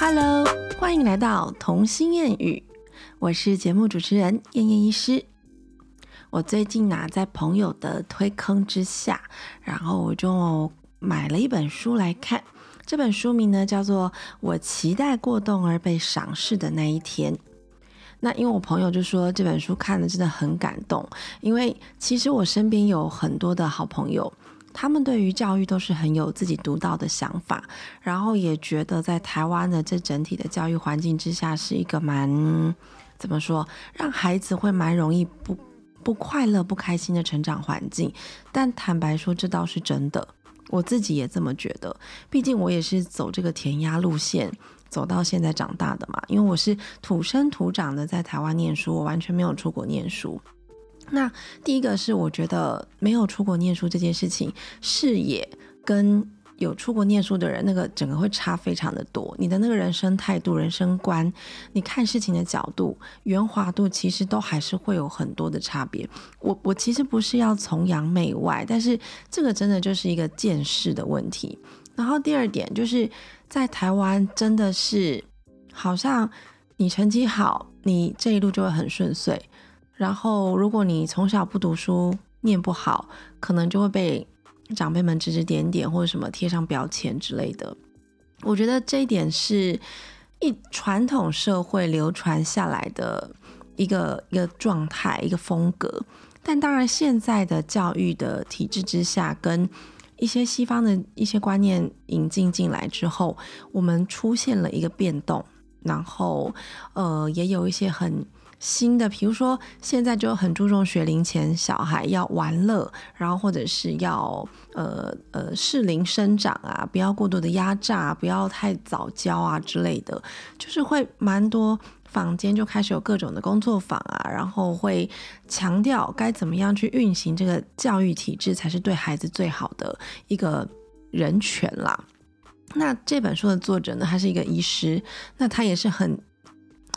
Hello，欢迎来到童心谚语，我是节目主持人燕燕医师。我最近呢，在朋友的推坑之下，然后我就买了一本书来看。这本书名呢，叫做《我期待过动而被赏识的那一天》。那因为我朋友就说这本书看的真的很感动，因为其实我身边有很多的好朋友，他们对于教育都是很有自己独到的想法，然后也觉得在台湾的这整体的教育环境之下，是一个蛮怎么说，让孩子会蛮容易不不快乐、不开心的成长环境。但坦白说，这倒是真的，我自己也这么觉得，毕竟我也是走这个填鸭路线。走到现在长大的嘛，因为我是土生土长的在台湾念书，我完全没有出国念书。那第一个是我觉得没有出国念书这件事情，视野跟有出国念书的人那个整个会差非常的多。你的那个人生态度、人生观，你看事情的角度、圆滑度，其实都还是会有很多的差别。我我其实不是要崇洋媚外，但是这个真的就是一个见识的问题。然后第二点就是在台湾，真的是好像你成绩好，你这一路就会很顺遂。然后如果你从小不读书，念不好，可能就会被长辈们指指点点或者什么贴上标签之类的。我觉得这一点是一传统社会流传下来的一个一个状态、一个风格。但当然，现在的教育的体制之下，跟一些西方的一些观念引进进来之后，我们出现了一个变动，然后呃，也有一些很新的，比如说现在就很注重学龄前小孩要玩乐，然后或者是要呃呃适龄生长啊，不要过度的压榨，不要太早教啊之类的，就是会蛮多。坊间就开始有各种的工作坊啊，然后会强调该怎么样去运行这个教育体制才是对孩子最好的一个人权啦。那这本书的作者呢，他是一个医师，那他也是很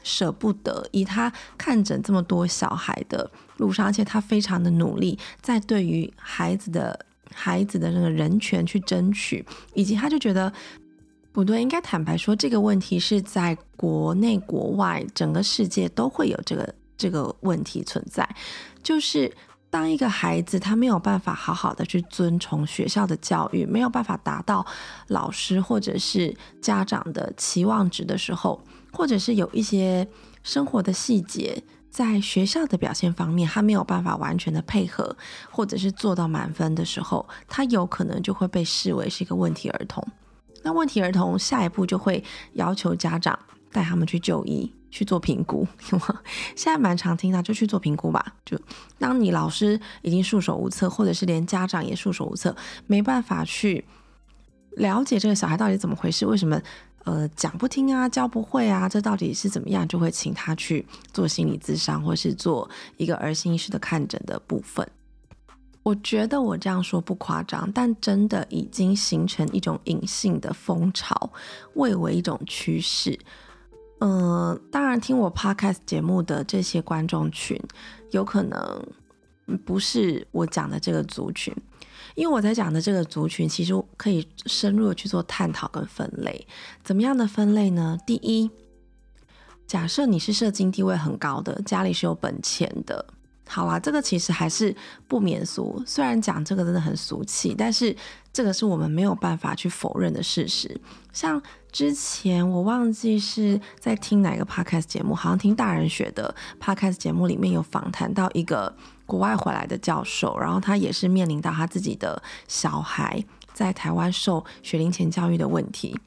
舍不得，以他看诊这么多小孩的路上，而且他非常的努力，在对于孩子的孩子的那个人权去争取，以及他就觉得。不对，应该坦白说，这个问题是在国内、国外，整个世界都会有这个这个问题存在。就是当一个孩子他没有办法好好的去遵从学校的教育，没有办法达到老师或者是家长的期望值的时候，或者是有一些生活的细节在学校的表现方面，他没有办法完全的配合，或者是做到满分的时候，他有可能就会被视为是一个问题儿童。那问题儿童下一步就会要求家长带他们去就医去做评估，现在蛮常听到就去做评估吧。就当你老师已经束手无策，或者是连家长也束手无策，没办法去了解这个小孩到底怎么回事，为什么呃讲不听啊，教不会啊，这到底是怎么样，就会请他去做心理咨商，或是做一个儿心医师的看诊的部分。我觉得我这样说不夸张，但真的已经形成一种隐性的风潮，蔚为一种趋势。嗯，当然听我 podcast 节目的这些观众群，有可能不是我讲的这个族群，因为我在讲的这个族群，其实可以深入的去做探讨跟分类。怎么样的分类呢？第一，假设你是社经地位很高的，家里是有本钱的。好啦，这个其实还是不免俗。虽然讲这个真的很俗气，但是这个是我们没有办法去否认的事实。像之前我忘记是在听哪个 podcast 节目，好像听大人学的 podcast 节目里面有访谈到一个国外回来的教授，然后他也是面临到他自己的小孩在台湾受学龄前教育的问题。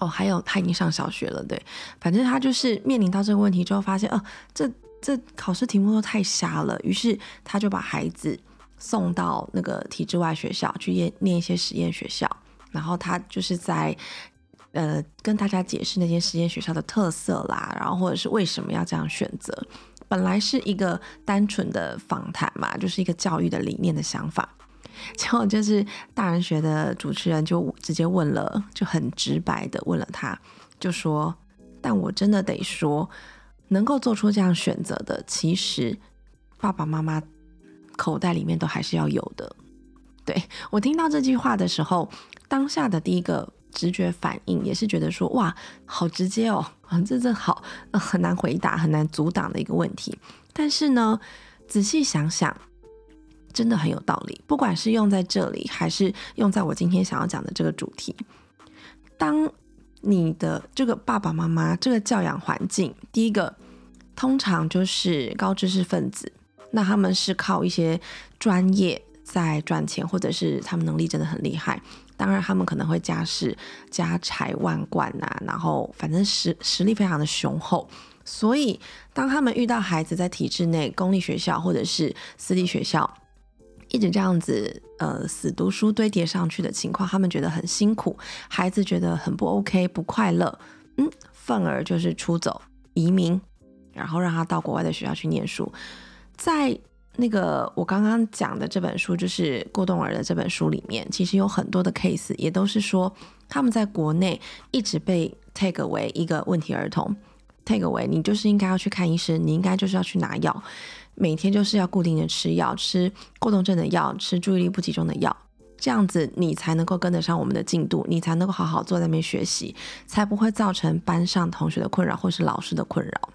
哦，还有他已经上小学了，对，反正他就是面临到这个问题之后，发现，呃，这。这考试题目都太瞎了，于是他就把孩子送到那个体制外学校去念念一些实验学校，然后他就是在呃跟大家解释那些实验学校的特色啦，然后或者是为什么要这样选择。本来是一个单纯的访谈嘛，就是一个教育的理念的想法，结果就是大人学的主持人就直接问了，就很直白的问了他，就说：“但我真的得说。”能够做出这样选择的，其实爸爸妈妈口袋里面都还是要有的。对我听到这句话的时候，当下的第一个直觉反应也是觉得说，哇，好直接哦，啊，这这好很难回答、很难阻挡的一个问题。但是呢，仔细想想，真的很有道理。不管是用在这里，还是用在我今天想要讲的这个主题，当你的这个爸爸妈妈这个教养环境，第一个通常就是高知识分子，那他们是靠一些专业在赚钱，或者是他们能力真的很厉害。当然，他们可能会家世家财万贯呐，然后反正实实力非常的雄厚。所以，当他们遇到孩子在体制内公立学校或者是私立学校，一直这样子呃死读书堆叠上去的情况，他们觉得很辛苦，孩子觉得很不 OK 不快乐，嗯，愤而就是出走移民，然后让他到国外的学校去念书，在。那个我刚刚讲的这本书，就是过动儿的这本书里面，其实有很多的 case，也都是说他们在国内一直被 take 为一个问题儿童，take 为你就是应该要去看医生，你应该就是要去拿药，每天就是要固定的吃药，吃过动症的药，吃注意力不集中的药，这样子你才能够跟得上我们的进度，你才能够好好坐在那边学习，才不会造成班上同学的困扰或是老师的困扰。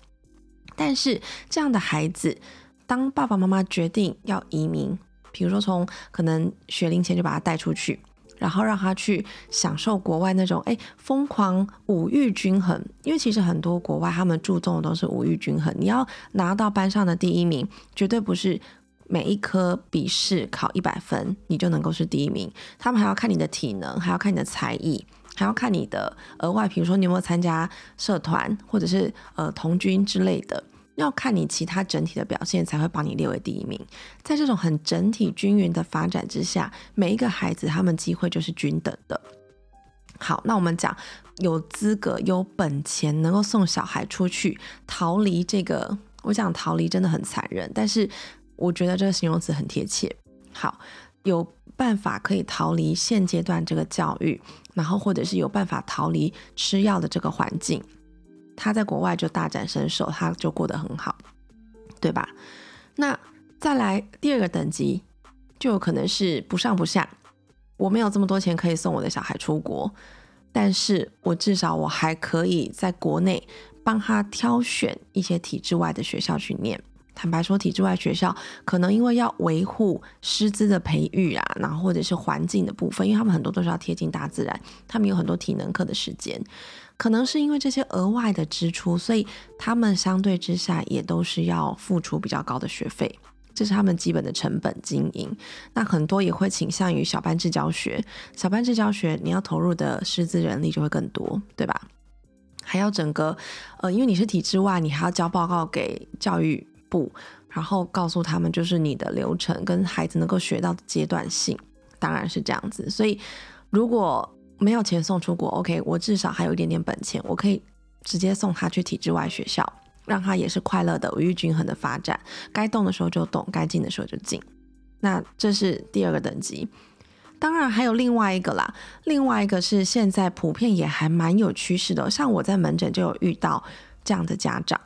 但是这样的孩子。当爸爸妈妈决定要移民，比如说从可能学龄前就把他带出去，然后让他去享受国外那种哎疯狂五育均衡，因为其实很多国外他们注重的都是五育均衡，你要拿到班上的第一名，绝对不是每一科笔试考一百分你就能够是第一名，他们还要看你的体能，还要看你的才艺，还要看你的额外，比如说你有没有参加社团或者是呃童军之类的。要看你其他整体的表现，才会把你列为第一名。在这种很整体均匀的发展之下，每一个孩子他们机会就是均等的。好，那我们讲有资格、有本钱能够送小孩出去逃离这个，我想逃离真的很残忍，但是我觉得这个形容词很贴切。好，有办法可以逃离现阶段这个教育，然后或者是有办法逃离吃药的这个环境。他在国外就大展身手，他就过得很好，对吧？那再来第二个等级，就有可能是不上不下。我没有这么多钱可以送我的小孩出国，但是我至少我还可以在国内帮他挑选一些体制外的学校去念。坦白说，体制外学校可能因为要维护师资的培育啊，然后或者是环境的部分，因为他们很多都是要贴近大自然，他们有很多体能课的时间。可能是因为这些额外的支出，所以他们相对之下也都是要付出比较高的学费，这是他们基本的成本经营。那很多也会倾向于小班制教学，小班制教学你要投入的师资人力就会更多，对吧？还要整个呃，因为你是体制外，你还要交报告给教育部，然后告诉他们就是你的流程跟孩子能够学到的阶段性，当然是这样子。所以如果没有钱送出国，OK，我至少还有一点点本钱，我可以直接送他去体制外学校，让他也是快乐的、五育均衡的发展。该动的时候就动，该进的时候就进。那这是第二个等级。当然还有另外一个啦，另外一个是现在普遍也还蛮有趋势的，像我在门诊就有遇到这样的家长，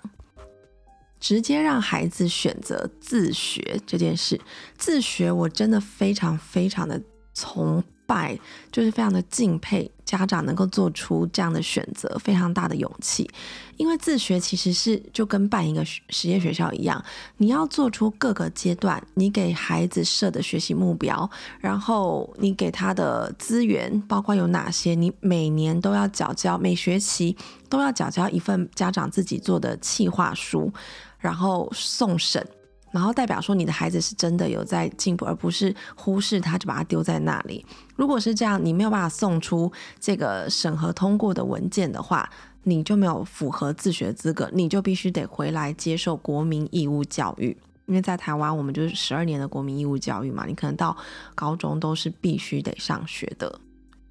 直接让孩子选择自学这件事。自学我真的非常非常的从。拜就是非常的敬佩家长能够做出这样的选择，非常大的勇气。因为自学其实是就跟办一个实验学校一样，你要做出各个阶段你给孩子设的学习目标，然后你给他的资源包括有哪些，你每年都要缴交，每学期都要缴交一份家长自己做的企划书，然后送审。然后代表说你的孩子是真的有在进步，而不是忽视他，就把他丢在那里。如果是这样，你没有办法送出这个审核通过的文件的话，你就没有符合自学资格，你就必须得回来接受国民义务教育。因为在台湾，我们就是十二年的国民义务教育嘛，你可能到高中都是必须得上学的，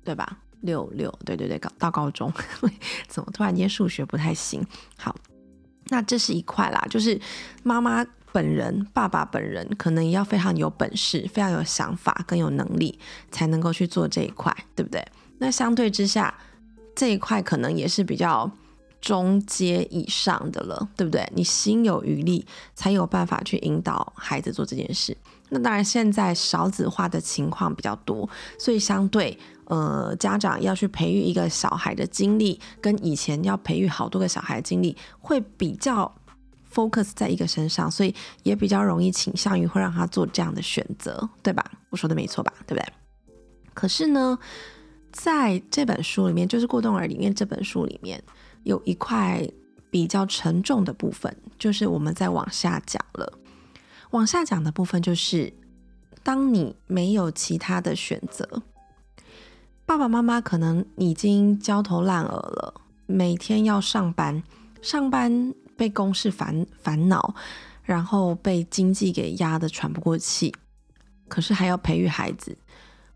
对吧？六六，对对对，高到高中，怎么突然间数学不太行？好，那这是一块啦，就是妈妈。本人爸爸本人可能也要非常有本事、非常有想法、更有能力，才能够去做这一块，对不对？那相对之下，这一块可能也是比较中阶以上的了，对不对？你心有余力，才有办法去引导孩子做这件事。那当然，现在少子化的情况比较多，所以相对呃，家长要去培育一个小孩的经历，跟以前要培育好多个小孩的经历，会比较 focus 在一个身上，所以也比较容易倾向于会让他做这样的选择，对吧？我说的没错吧？对不对？可是呢，在这本书里面，就是《过动儿》里面这本书里面有一块比较沉重的部分，就是我们在往下讲了。往下讲的部分就是，当你没有其他的选择，爸爸妈妈可能已经焦头烂额了，每天要上班，上班被公事烦烦恼，然后被经济给压得喘不过气，可是还要培育孩子。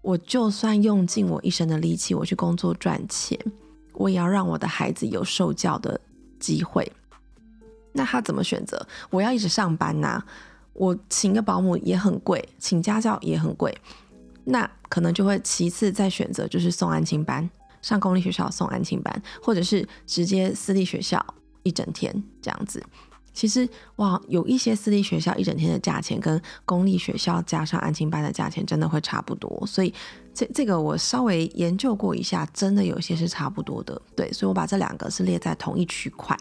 我就算用尽我一生的力气，我去工作赚钱，我也要让我的孩子有受教的机会。那他怎么选择？我要一直上班呐？我请个保姆也很贵，请家教也很贵，那可能就会其次再选择就是送安亲班，上公立学校送安亲班，或者是直接私立学校一整天这样子。其实哇，有一些私立学校一整天的价钱跟公立学校加上安亲班的价钱真的会差不多，所以这这个我稍微研究过一下，真的有些是差不多的。对，所以我把这两个是列在同一区块。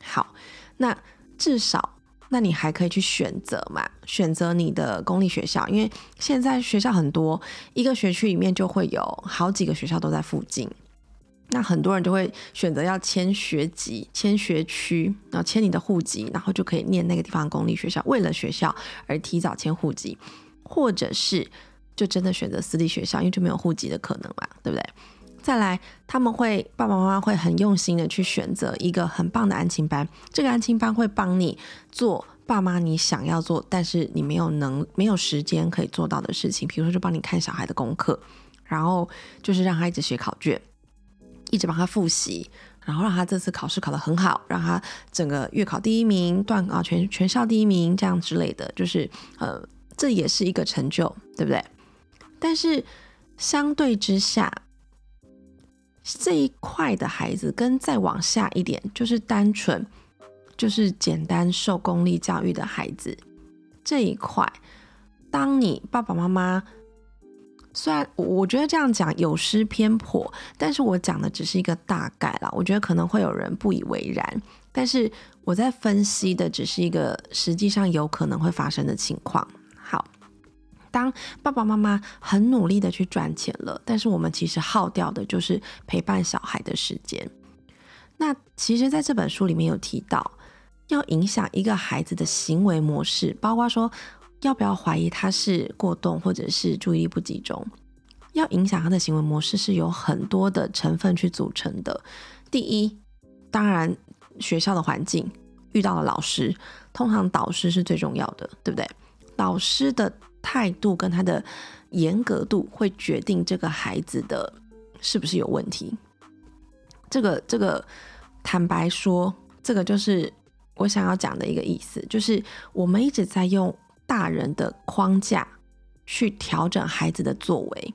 好，那至少。那你还可以去选择嘛？选择你的公立学校，因为现在学校很多，一个学区里面就会有好几个学校都在附近。那很多人就会选择要迁学籍、迁学区，然后迁你的户籍，然后就可以念那个地方公立学校。为了学校而提早迁户籍，或者是就真的选择私立学校，因为就没有户籍的可能嘛，对不对？再来，他们会爸爸妈妈会很用心的去选择一个很棒的安亲班，这个安亲班会帮你做爸妈你想要做，但是你没有能没有时间可以做到的事情，比如说就帮你看小孩的功课，然后就是让他一直写考卷，一直帮他复习，然后让他这次考试考得很好，让他整个月考第一名，段啊全全校第一名这样之类的，就是呃这也是一个成就，对不对？但是相对之下。这一块的孩子跟再往下一点，就是单纯就是简单受公立教育的孩子这一块，当你爸爸妈妈虽然我觉得这样讲有失偏颇，但是我讲的只是一个大概啦。我觉得可能会有人不以为然，但是我在分析的只是一个实际上有可能会发生的情况。当爸爸妈妈很努力的去赚钱了，但是我们其实耗掉的就是陪伴小孩的时间。那其实，在这本书里面有提到，要影响一个孩子的行为模式，包括说要不要怀疑他是过动或者是注意力不集中，要影响他的行为模式是有很多的成分去组成的。第一，当然学校的环境，遇到了老师，通常导师是最重要的，对不对？导师的。态度跟他的严格度会决定这个孩子的是不是有问题。这个这个，坦白说，这个就是我想要讲的一个意思，就是我们一直在用大人的框架去调整孩子的作为，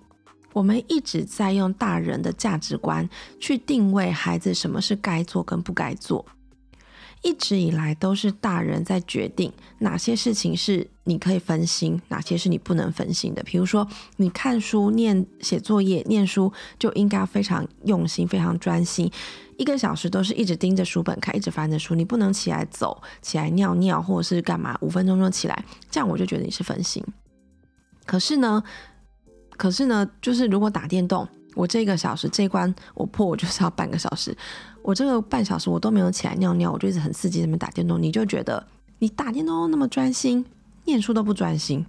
我们一直在用大人的价值观去定位孩子什么是该做跟不该做。一直以来都是大人在决定哪些事情是你可以分心，哪些是你不能分心的。比如说，你看书、念写作业、念书就应该非常用心、非常专心，一个小时都是一直盯着书本看，一直翻着书，你不能起来走、起来尿尿或者是干嘛，五分钟就起来，这样我就觉得你是分心。可是呢，可是呢，就是如果打电动。我这个小时这关我破，我就是要半个小时。我这个半小时我都没有起来尿尿，我就一直很刺激在那边打电动。你就觉得你打电动那么专心，念书都不专心，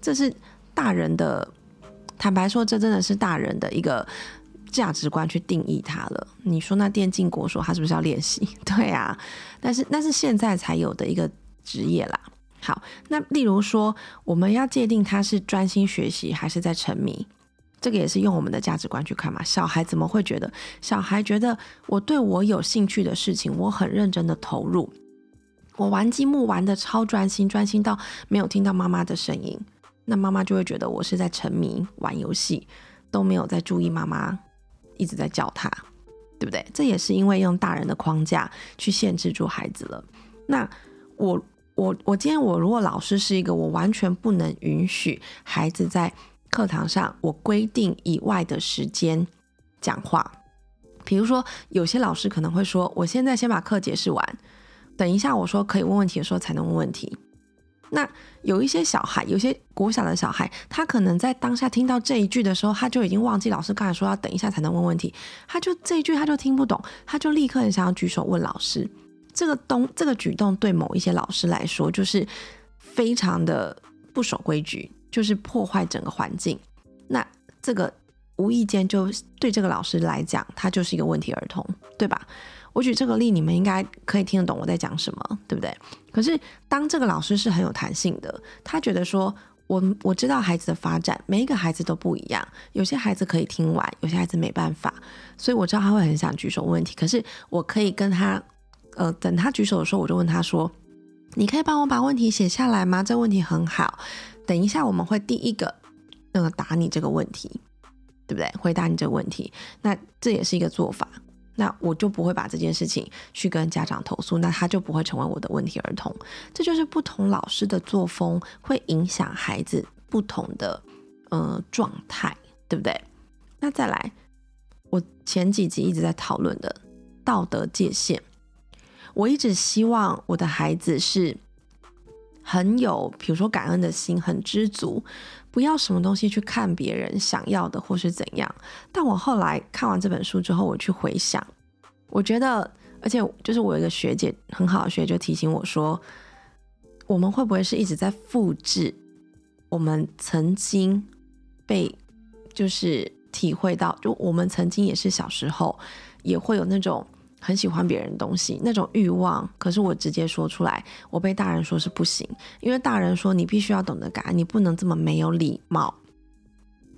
这是大人的。坦白说，这真的是大人的一个价值观去定义他了。你说那电竞国手他是不是要练习？对啊，但是那是现在才有的一个职业啦。好，那例如说我们要界定他是专心学习还是在沉迷。这个也是用我们的价值观去看嘛？小孩怎么会觉得？小孩觉得我对我有兴趣的事情，我很认真的投入，我玩积木玩的超专心，专心到没有听到妈妈的声音，那妈妈就会觉得我是在沉迷玩游戏，都没有在注意妈妈一直在叫他，对不对？这也是因为用大人的框架去限制住孩子了。那我我我今天我如果老师是一个我完全不能允许孩子在课堂上我规定以外的时间讲话，比如说有些老师可能会说，我现在先把课解释完，等一下我说可以问问题的时候才能问问题。那有一些小孩，有些国小的小孩，他可能在当下听到这一句的时候，他就已经忘记老师刚才说要等一下才能问问题，他就这一句他就听不懂，他就立刻很想要举手问老师。这个动这个举动对某一些老师来说，就是非常的不守规矩，就是破坏整个环境。那这个无意间就对这个老师来讲，他就是一个问题儿童，对吧？我举这个例，你们应该可以听得懂我在讲什么，对不对？可是当这个老师是很有弹性的，他觉得说，我我知道孩子的发展，每一个孩子都不一样，有些孩子可以听完，有些孩子没办法，所以我知道他会很想举手问问题。可是我可以跟他。呃，等他举手的时候，我就问他说：“你可以帮我把问题写下来吗？这问题很好。等一下我们会第一个那个答你这个问题，对不对？回答你这个问题，那这也是一个做法。那我就不会把这件事情去跟家长投诉，那他就不会成为我的问题儿童。这就是不同老师的作风会影响孩子不同的呃状态，对不对？那再来，我前几集一直在讨论的道德界限。”我一直希望我的孩子是很有，比如说感恩的心，很知足，不要什么东西去看别人想要的或是怎样。但我后来看完这本书之后，我去回想，我觉得，而且就是我有一个学姐，很好的学姐就提醒我说，我们会不会是一直在复制我们曾经被就是体会到，就我们曾经也是小时候也会有那种。很喜欢别人东西那种欲望，可是我直接说出来，我被大人说是不行，因为大人说你必须要懂得感恩，你不能这么没有礼貌。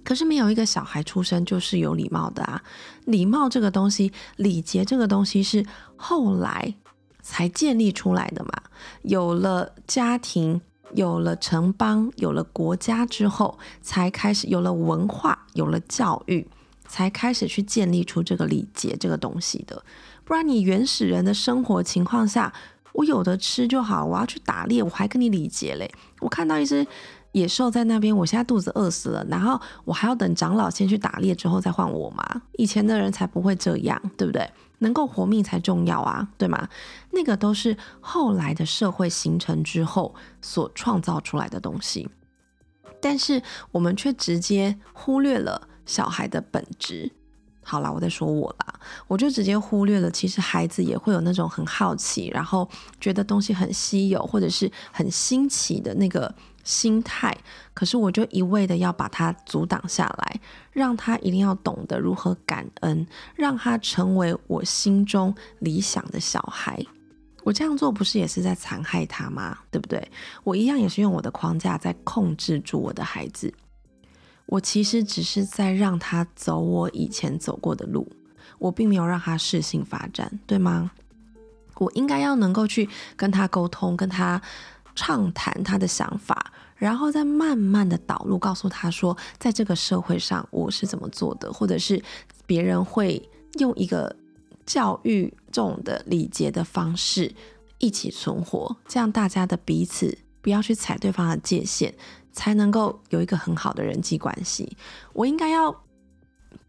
可是没有一个小孩出生就是有礼貌的啊，礼貌这个东西，礼节这个东西是后来才建立出来的嘛。有了家庭，有了城邦，有了国家之后，才开始有了文化，有了教育，才开始去建立出这个礼节这个东西的。不然，你原始人的生活情况下，我有的吃就好。我要去打猎，我还跟你礼节嘞。我看到一只野兽在那边，我现在肚子饿死了，然后我还要等长老先去打猎之后再换我吗？以前的人才不会这样，对不对？能够活命才重要啊，对吗？那个都是后来的社会形成之后所创造出来的东西，但是我们却直接忽略了小孩的本质。好啦，我在说我啦，我就直接忽略了。其实孩子也会有那种很好奇，然后觉得东西很稀有或者是很新奇的那个心态。可是我就一味的要把他阻挡下来，让他一定要懂得如何感恩，让他成为我心中理想的小孩。我这样做不是也是在残害他吗？对不对？我一样也是用我的框架在控制住我的孩子。我其实只是在让他走我以前走过的路，我并没有让他适性发展，对吗？我应该要能够去跟他沟通，跟他畅谈他的想法，然后再慢慢的导入，告诉他说，在这个社会上我是怎么做的，或者是别人会用一个教育这种的礼节的方式一起存活，这样大家的彼此不要去踩对方的界限。才能够有一个很好的人际关系。我应该要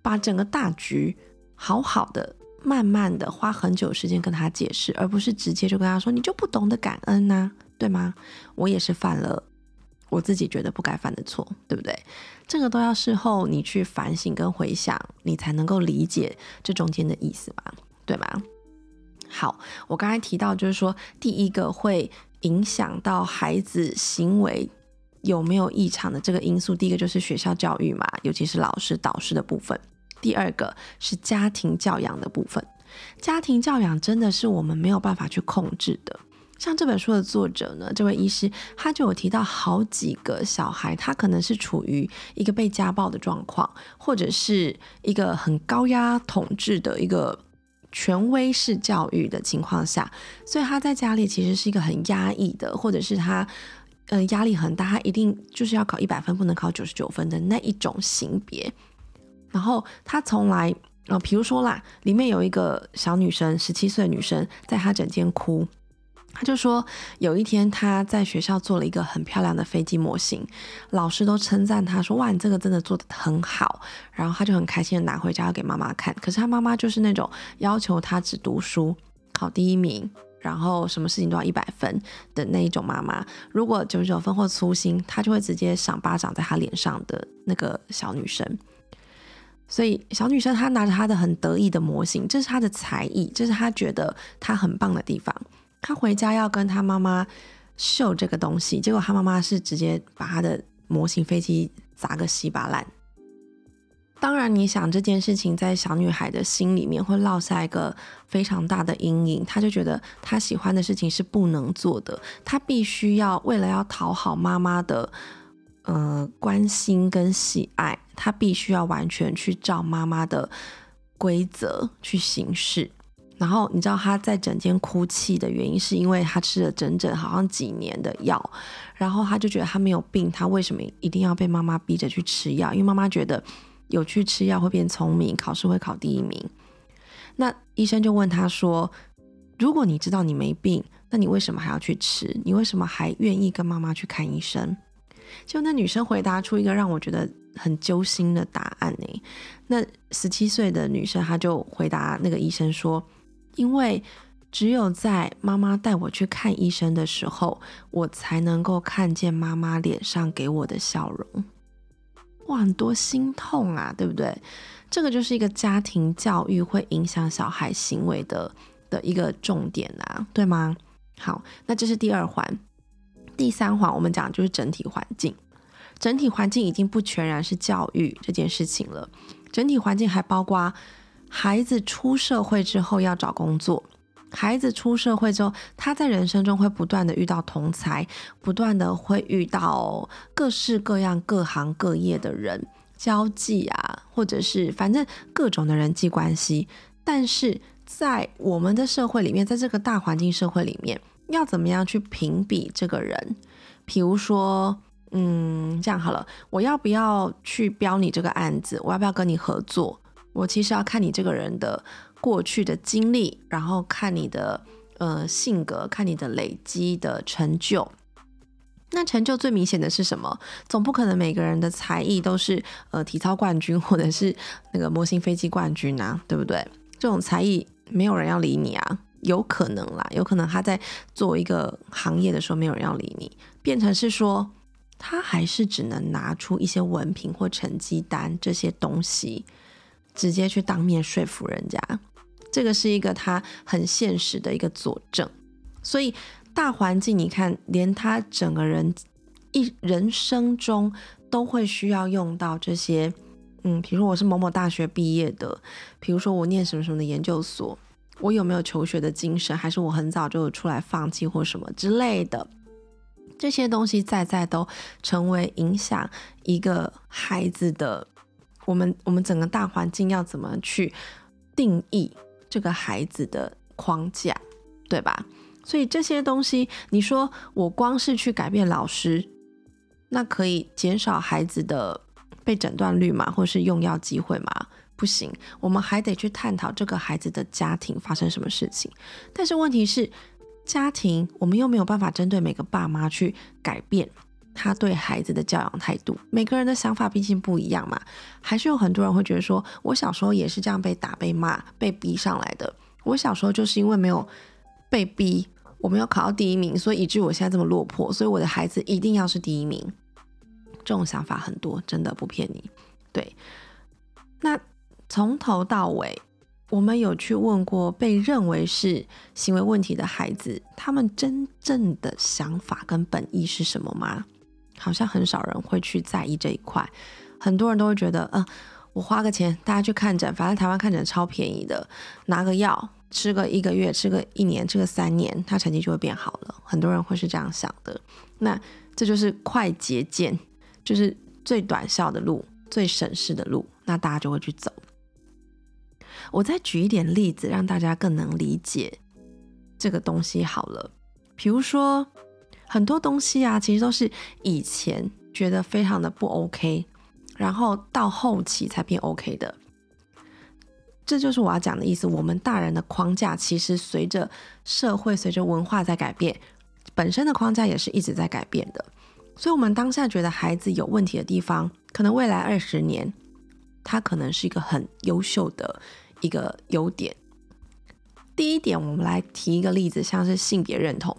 把整个大局好好的、慢慢的花很久时间跟他解释，而不是直接就跟他说：“你就不懂得感恩呐，对吗？”我也是犯了我自己觉得不该犯的错，对不对？这个都要事后你去反省跟回想，你才能够理解这中间的意思嘛，对吗？好，我刚才提到就是说，第一个会影响到孩子行为。有没有异常的这个因素？第一个就是学校教育嘛，尤其是老师导师的部分。第二个是家庭教养的部分。家庭教养真的是我们没有办法去控制的。像这本书的作者呢，这位医师他就有提到好几个小孩，他可能是处于一个被家暴的状况，或者是一个很高压统治的一个权威式教育的情况下，所以他在家里其实是一个很压抑的，或者是他。嗯，压力很大，他一定就是要考一百分，不能考九十九分的那一种型别。然后他从来，呃，比如说啦，里面有一个小女生，十七岁的女生，在她整间哭，他就说，有一天他在学校做了一个很漂亮的飞机模型，老师都称赞他说：“哇，你这个真的做的很好。”然后他就很开心的拿回家要给妈妈看。可是他妈妈就是那种要求他只读书、考第一名，然后什么事情都要一百分的那一种妈妈。如果九十九分或粗心，她就会直接赏巴掌在她脸上的那个小女生。所以小女生她拿着她的很得意的模型，这是她的才艺，这是她觉得她很棒的地方。她回家要跟她妈妈秀这个东西，结果她妈妈是直接把她的模型飞机砸个稀巴烂。当然，你想这件事情在小女孩的心里面会落下一个非常大的阴影，她就觉得她喜欢的事情是不能做的，她必须要为了要讨好妈妈的呃关心跟喜爱，她必须要完全去照妈妈的规则去行事。然后你知道他在整天哭泣的原因，是因为他吃了整整好像几年的药，然后他就觉得他没有病，他为什么一定要被妈妈逼着去吃药？因为妈妈觉得有去吃药会变聪明，考试会考第一名。那医生就问他说：“如果你知道你没病，那你为什么还要去吃？你为什么还愿意跟妈妈去看医生？”就那女生回答出一个让我觉得很揪心的答案呢。那十七岁的女生她就回答那个医生说。因为只有在妈妈带我去看医生的时候，我才能够看见妈妈脸上给我的笑容。哇，很多心痛啊，对不对？这个就是一个家庭教育会影响小孩行为的的一个重点啊，对吗？好，那这是第二环。第三环，我们讲就是整体环境。整体环境已经不全然是教育这件事情了，整体环境还包括。孩子出社会之后要找工作，孩子出社会之后，他在人生中会不断的遇到同才，不断的会遇到各式各样、各行各业的人交际啊，或者是反正各种的人际关系。但是在我们的社会里面，在这个大环境社会里面，要怎么样去评比这个人？比如说，嗯，这样好了，我要不要去标你这个案子？我要不要跟你合作？我其实要看你这个人的过去的经历，然后看你的呃性格，看你的累积的成就。那成就最明显的是什么？总不可能每个人的才艺都是呃体操冠军，或者是那个模型飞机冠军啊，对不对？这种才艺没有人要理你啊，有可能啦，有可能他在做一个行业的时候没有人要理你，变成是说他还是只能拿出一些文凭或成绩单这些东西。直接去当面说服人家，这个是一个他很现实的一个佐证。所以大环境，你看，连他整个人一人生中都会需要用到这些。嗯，比如说我是某某大学毕业的，比如说我念什么什么的研究所，我有没有求学的精神，还是我很早就出来放弃或什么之类的，这些东西在在都成为影响一个孩子的。我们我们整个大环境要怎么去定义这个孩子的框架，对吧？所以这些东西，你说我光是去改变老师，那可以减少孩子的被诊断率吗？或是用药机会吗？不行，我们还得去探讨这个孩子的家庭发生什么事情。但是问题是，家庭我们又没有办法针对每个爸妈去改变。他对孩子的教养态度，每个人的想法毕竟不一样嘛，还是有很多人会觉得说，我小时候也是这样被打、被骂、被逼上来的。我小时候就是因为没有被逼，我没有考到第一名，所以以至于我现在这么落魄，所以我的孩子一定要是第一名。这种想法很多，真的不骗你。对，那从头到尾，我们有去问过被认为是行为问题的孩子，他们真正的想法跟本意是什么吗？好像很少人会去在意这一块，很多人都会觉得，嗯，我花个钱，大家去看诊，反正台湾看诊超便宜的，拿个药吃个一个月，吃个一年，吃个三年，他成绩就会变好了。很多人会是这样想的，那这就是快捷键，就是最短效的路，最省事的路，那大家就会去走。我再举一点例子，让大家更能理解这个东西好了，比如说。很多东西啊，其实都是以前觉得非常的不 OK，然后到后期才变 OK 的。这就是我要讲的意思。我们大人的框架其实随着社会、随着文化在改变，本身的框架也是一直在改变的。所以，我们当下觉得孩子有问题的地方，可能未来二十年，他可能是一个很优秀的一个优点。第一点，我们来提一个例子，像是性别认同。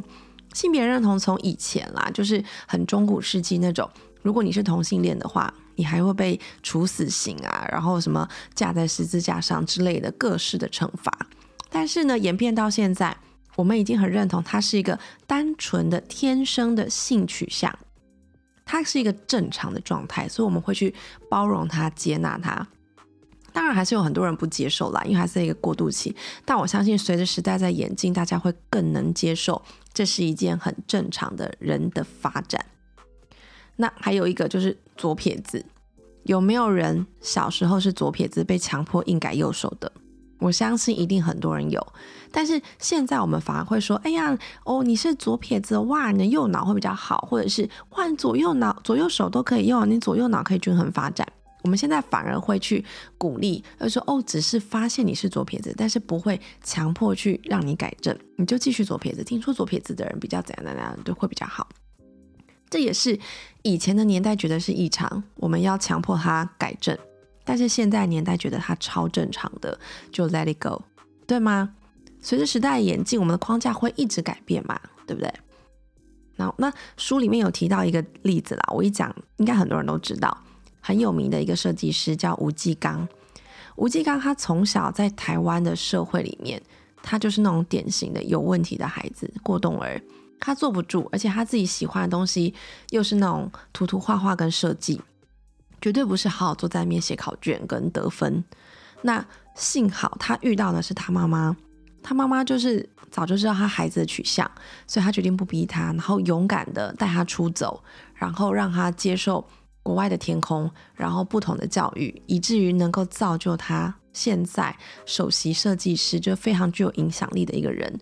性别认同从以前啦，就是很中古世纪那种，如果你是同性恋的话，你还会被处死刑啊，然后什么架在十字架上之类的各式的惩罚。但是呢，演变到现在，我们已经很认同它是一个单纯的天生的性取向，它是一个正常的状态，所以我们会去包容它、接纳它。当然还是有很多人不接受啦，因为还是一个过渡期。但我相信，随着时代在演进，大家会更能接受，这是一件很正常的人的发展。那还有一个就是左撇子，有没有人小时候是左撇子，被强迫硬改右手的？我相信一定很多人有。但是现在我们反而会说：“哎呀，哦，你是左撇子，哇，你的右脑会比较好，或者是换，左右脑、左右手都可以用，你左右脑可以均衡发展。”我们现在反而会去鼓励，而说哦，只是发现你是左撇子，但是不会强迫去让你改正，你就继续左撇子。听说左撇子的人比较怎样怎样，就会比较好。这也是以前的年代觉得是异常，我们要强迫他改正，但是现在年代觉得他超正常的，就 let it go，对吗？随着时代演进，我们的框架会一直改变嘛，对不对？那那书里面有提到一个例子啦，我一讲，应该很多人都知道。很有名的一个设计师叫吴继刚。吴继刚他从小在台湾的社会里面，他就是那种典型的有问题的孩子，过动儿。他坐不住，而且他自己喜欢的东西又是那种涂涂画画跟设计，绝对不是好好坐在面写考卷跟得分。那幸好他遇到的是他妈妈，他妈妈就是早就知道他孩子的取向，所以他决定不逼他，然后勇敢的带他出走，然后让他接受。国外的天空，然后不同的教育，以至于能够造就他现在首席设计师，就非常具有影响力的一个人，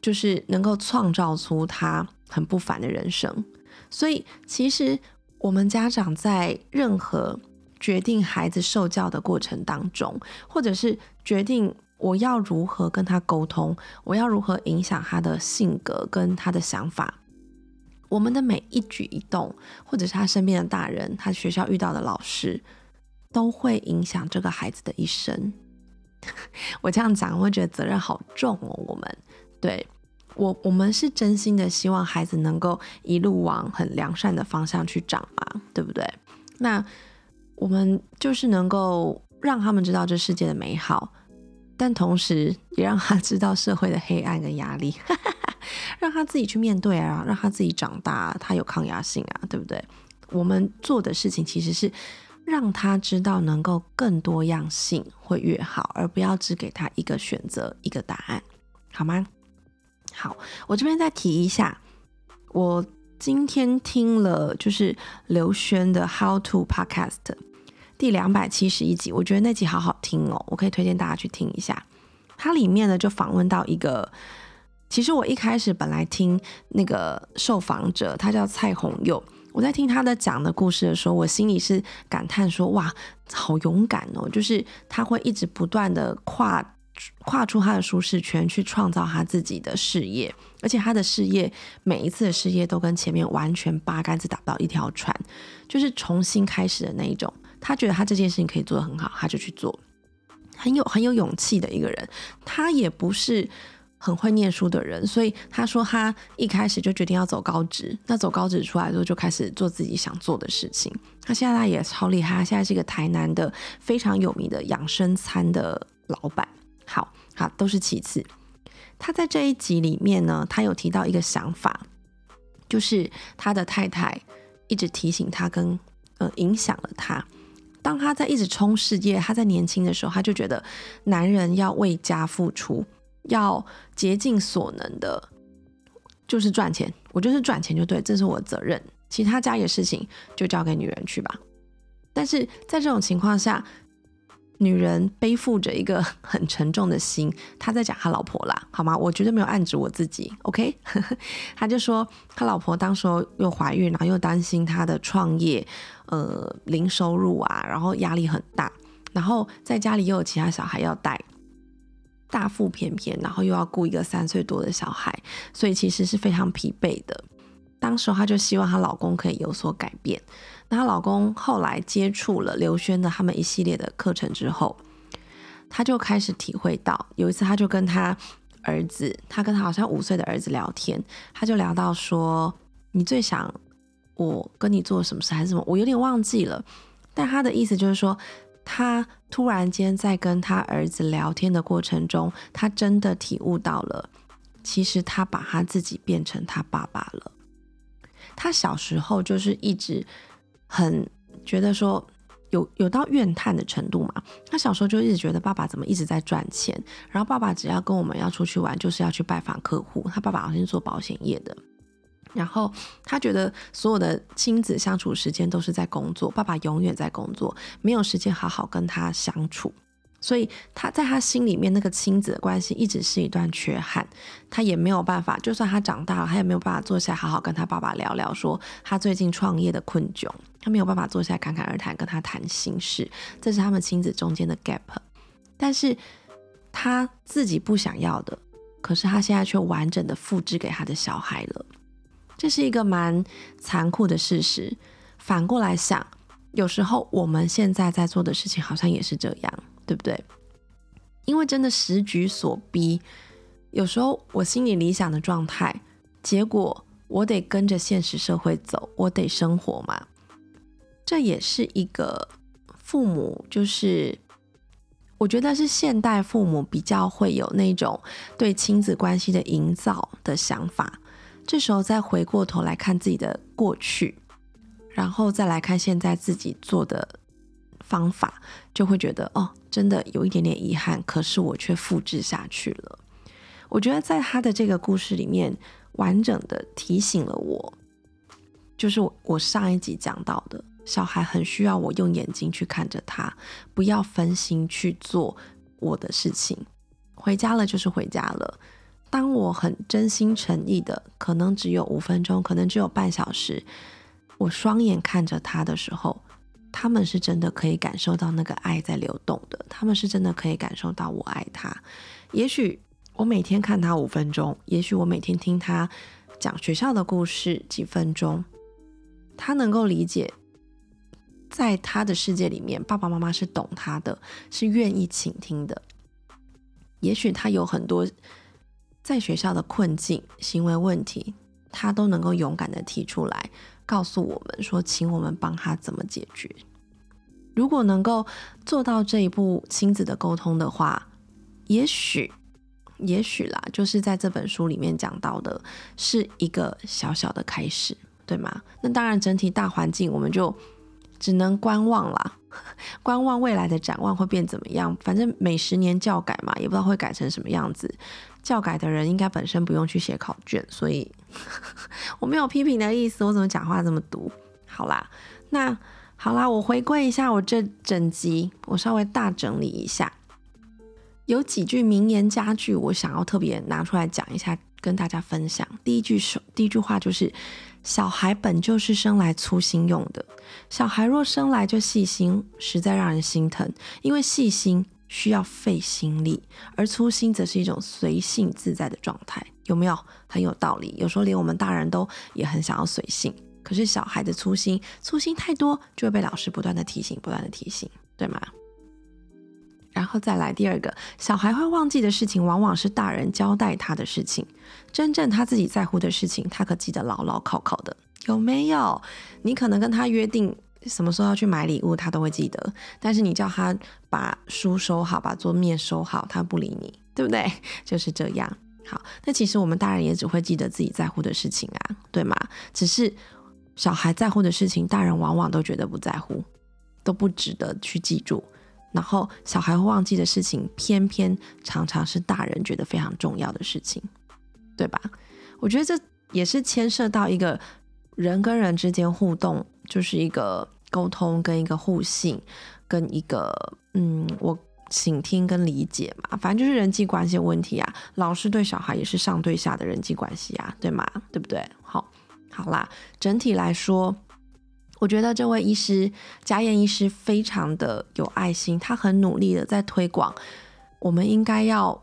就是能够创造出他很不凡的人生。所以，其实我们家长在任何决定孩子受教的过程当中，或者是决定我要如何跟他沟通，我要如何影响他的性格跟他的想法。我们的每一举一动，或者是他身边的大人，他学校遇到的老师，都会影响这个孩子的一生。我这样讲，会觉得责任好重哦。我们对我，我们是真心的希望孩子能够一路往很良善的方向去长嘛，对不对？那我们就是能够让他们知道这世界的美好，但同时也让他知道社会的黑暗跟压力。让他自己去面对啊，让他自己长大，他有抗压性啊，对不对？我们做的事情其实是让他知道能够更多样性会越好，而不要只给他一个选择一个答案，好吗？好，我这边再提一下，我今天听了就是刘轩的 How to Podcast 第两百七十一集，我觉得那集好好听哦，我可以推荐大家去听一下。它里面呢就访问到一个。其实我一开始本来听那个受访者，他叫蔡红佑，我在听他的讲的故事的时候，我心里是感叹说：哇，好勇敢哦！就是他会一直不断的跨跨出他的舒适圈，去创造他自己的事业，而且他的事业每一次的事业都跟前面完全八竿子打不到一条船，就是重新开始的那一种。他觉得他这件事情可以做得很好，他就去做，很有很有勇气的一个人。他也不是。很会念书的人，所以他说他一开始就决定要走高职。那走高职出来之后，就开始做自己想做的事情。他现在他也超厉害，他现在是一个台南的非常有名的养生餐的老板。好，好，都是其次。他在这一集里面呢，他有提到一个想法，就是他的太太一直提醒他，跟呃影响了他。当他在一直冲事业，他在年轻的时候，他就觉得男人要为家付出。要竭尽所能的，就是赚钱。我就是赚钱就对，这是我的责任。其他家里的事情就交给女人去吧。但是在这种情况下，女人背负着一个 很沉重的心。他在讲他老婆啦，好吗？我绝对没有暗指我自己。OK，他就说他老婆当时候又怀孕，然后又担心他的创业，呃，零收入啊，然后压力很大。然后在家里又有其他小孩要带，大腹便便，然后又要顾一个三岁多的小孩，所以其实是非常疲惫的。当时她就希望她老公可以有所改变。那她老公后来接触了刘轩的他们一系列的课程之后，他就开始体会到，有一次他就跟他儿子，他跟他好像五岁的儿子聊天，他就聊到说：“你最想我跟你做什么事还是什么？”我有点忘记了，但他的意思就是说，他突然间在跟他儿子聊天的过程中，他真的体悟到了，其实他把他自己变成他爸爸了。他小时候就是一直很觉得说有有到怨叹的程度嘛。他小时候就一直觉得爸爸怎么一直在赚钱，然后爸爸只要跟我们要出去玩，就是要去拜访客户。他爸爸好像是做保险业的，然后他觉得所有的亲子相处时间都是在工作，爸爸永远在工作，没有时间好好跟他相处。所以他在他心里面那个亲子的关系一直是一段缺憾，他也没有办法，就算他长大了，他也没有办法坐下来好好跟他爸爸聊聊，说他最近创业的困窘，他没有办法坐下来侃侃而谈跟他谈心事，这是他们亲子中间的 gap。但是他自己不想要的，可是他现在却完整的复制给他的小孩了，这是一个蛮残酷的事实。反过来想，有时候我们现在在做的事情好像也是这样。对不对？因为真的时局所逼，有时候我心里理想的状态，结果我得跟着现实社会走，我得生活嘛。这也是一个父母，就是我觉得是现代父母比较会有那种对亲子关系的营造的想法。这时候再回过头来看自己的过去，然后再来看现在自己做的。方法就会觉得哦，真的有一点点遗憾，可是我却复制下去了。我觉得在他的这个故事里面，完整的提醒了我，就是我我上一集讲到的，小孩很需要我用眼睛去看着他，不要分心去做我的事情。回家了就是回家了。当我很真心诚意的，可能只有五分钟，可能只有半小时，我双眼看着他的时候。他们是真的可以感受到那个爱在流动的，他们是真的可以感受到我爱他。也许我每天看他五分钟，也许我每天听他讲学校的故事几分钟，他能够理解，在他的世界里面，爸爸妈妈是懂他的，是愿意倾听的。也许他有很多在学校的困境、行为问题，他都能够勇敢的提出来。告诉我们说，请我们帮他怎么解决。如果能够做到这一步亲子的沟通的话，也许，也许啦，就是在这本书里面讲到的是一个小小的开始，对吗？那当然，整体大环境我们就只能观望啦，观望未来的展望会变怎么样。反正每十年教改嘛，也不知道会改成什么样子。教改的人应该本身不用去写考卷，所以 我没有批评的意思。我怎么讲话这么毒？好啦，那好啦，我回归一下我这整集，我稍微大整理一下，有几句名言佳句，我想要特别拿出来讲一下，跟大家分享。第一句是第一句话就是：小孩本就是生来粗心用的，小孩若生来就细心，实在让人心疼，因为细心。需要费心力，而粗心则是一种随性自在的状态，有没有很有道理？有时候连我们大人都也很想要随性，可是小孩的粗心，粗心太多就会被老师不断的提醒，不断的提醒，对吗？然后再来第二个，小孩会忘记的事情，往往是大人交代他的事情，真正他自己在乎的事情，他可记得牢牢靠靠的，有没有？你可能跟他约定。什么时候要去买礼物，他都会记得。但是你叫他把书收好，把桌面收好，他不理你，对不对？就是这样。好，那其实我们大人也只会记得自己在乎的事情啊，对吗？只是小孩在乎的事情，大人往往都觉得不在乎，都不值得去记住。然后小孩会忘记的事情，偏偏常常是大人觉得非常重要的事情，对吧？我觉得这也是牵涉到一个人跟人之间互动。就是一个沟通跟一个互信，跟一个嗯，我倾听跟理解嘛，反正就是人际关系问题啊。老师对小孩也是上对下的人际关系啊，对吗？对不对？好，好啦，整体来说，我觉得这位医师家燕医师非常的有爱心，他很努力的在推广，我们应该要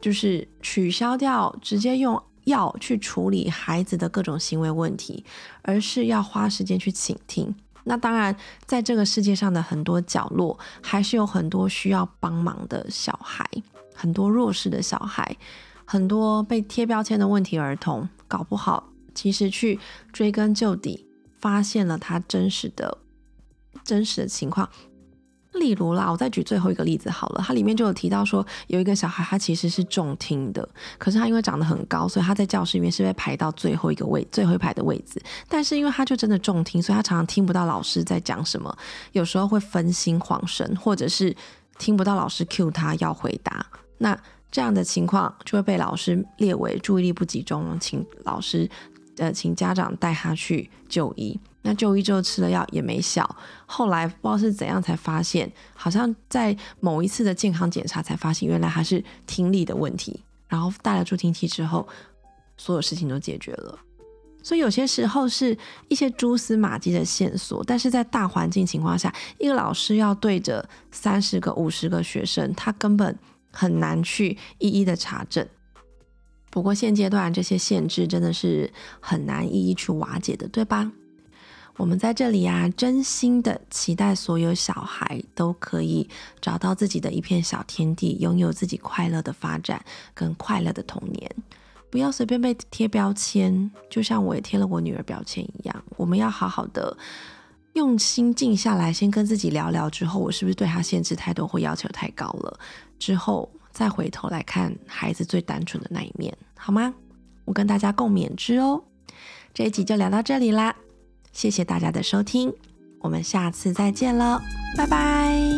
就是取消掉直接用药去处理孩子的各种行为问题，而是要花时间去倾听。那当然，在这个世界上的很多角落，还是有很多需要帮忙的小孩，很多弱势的小孩，很多被贴标签的问题儿童，搞不好其实去追根究底。发现了他真实的、真实的情况，例如啦，我再举最后一个例子好了。它里面就有提到说，有一个小孩他其实是重听的，可是他因为长得很高，所以他在教室里面是被排到最后一个位、最后一排的位置。但是因为他就真的重听，所以他常常听不到老师在讲什么，有时候会分心恍神，或者是听不到老师 cue 他要回答。那这样的情况就会被老师列为注意力不集中，请老师。呃，请家长带他去就医。那就医之后吃了药也没效，后来不知道是怎样才发现，好像在某一次的健康检查才发现，原来还是听力的问题。然后戴了助听器之后，所有事情都解决了。所以有些时候是一些蛛丝马迹的线索，但是在大环境情况下，一个老师要对着三十个、五十个学生，他根本很难去一一的查证。不过现阶段这些限制真的是很难一一去瓦解的，对吧？我们在这里啊，真心的期待所有小孩都可以找到自己的一片小天地，拥有自己快乐的发展跟快乐的童年，不要随便被贴标签。就像我也贴了我女儿标签一样，我们要好好的用心静下来，先跟自己聊聊，之后我是不是对她限制太多或要求太高了？之后。再回头来看孩子最单纯的那一面，好吗？我跟大家共勉之哦。这一集就聊到这里啦，谢谢大家的收听，我们下次再见了，拜拜。